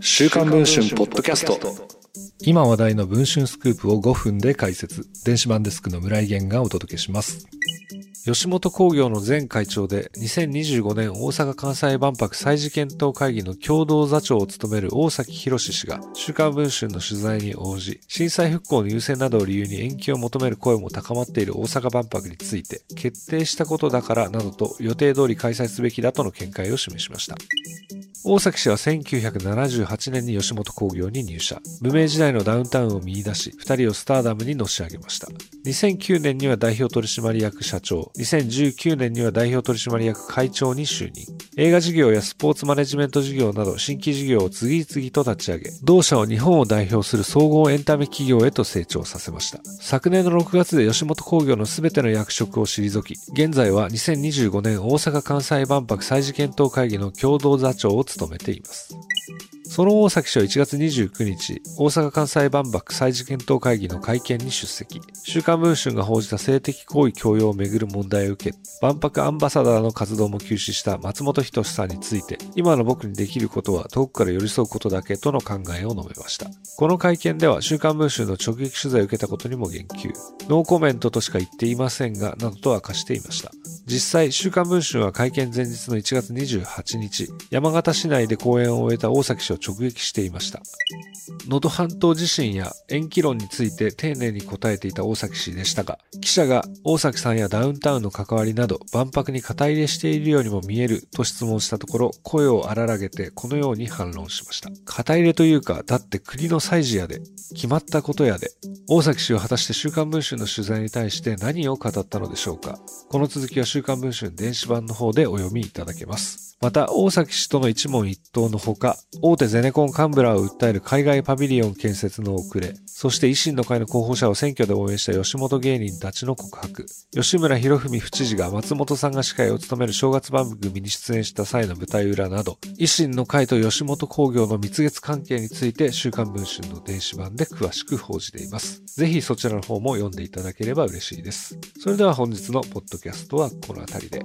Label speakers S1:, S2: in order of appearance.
S1: 週刊文春ポッドキャスト。
S2: 今話題の文春スクープを5分で解説。電子版デスクの村井源がお届けします。吉本興業の前会長で2025年大阪・関西万博再事検討会議の共同座長を務める大崎博氏が週刊文春の取材に応じ震災復興の優先などを理由に延期を求める声も高まっている大阪万博について決定したことだからなどと予定通り開催すべきだとの見解を示しました大崎氏は1978年に吉本興業に入社。無名時代のダウンタウンを見出し、二人をスターダムにのし上げました。2009年には代表取締役社長、2019年には代表取締役会長に就任。映画事業やスポーツマネジメント事業など新規事業を次々と立ち上げ、同社を日本を代表する総合エンタメ企業へと成長させました。昨年の6月で吉本興業の全ての役職を退き、現在は2025年大阪・関西万博再事検討会議の共同座長を務めています。その大崎氏は1月29日、大阪関西万博再事検討会議の会見に出席。週刊文春が報じた性的行為強要をめぐる問題を受け、万博アンバサダーの活動も休止した松本人志さんについて、今の僕にできることは遠くから寄り添うことだけとの考えを述べました。この会見では週刊文春の直撃取材を受けたことにも言及。ノーコメントとしか言っていませんが、などと明かしていました。実際、週刊文春は会見前日の1月28日、山形市内で講演を終えた大崎氏を直撃していました。能登半島地震や延期論について丁寧に答えていた大崎氏でしたが、記者が大崎さんやダウンタウンの関わりなど万博に肩入れしているようにも見えると質問したところ、声を荒らげてこのように反論しました。肩入れというか、だって国の祭事やで、決まったことやで、大崎氏は果たして週刊文春の取材に対して何を語ったのでしょうか。この続きは週刊文春電子版の方でお読みいただけます。また、大崎氏との一問一答のほか、大手ゼネコン幹部らを訴える海外パビリオン建設の遅れ、そして維新の会の候補者を選挙で応援した吉本芸人たちの告白、吉村博文府知事が松本さんが司会を務める正月番組に出演した際の舞台裏など、維新の会と吉本興業の蜜月関係について週刊文春の電子版で詳しく報じています。ぜひそちらの方も読んでいただければ嬉しいです。それでは本日のポッドキャストはこの辺りで。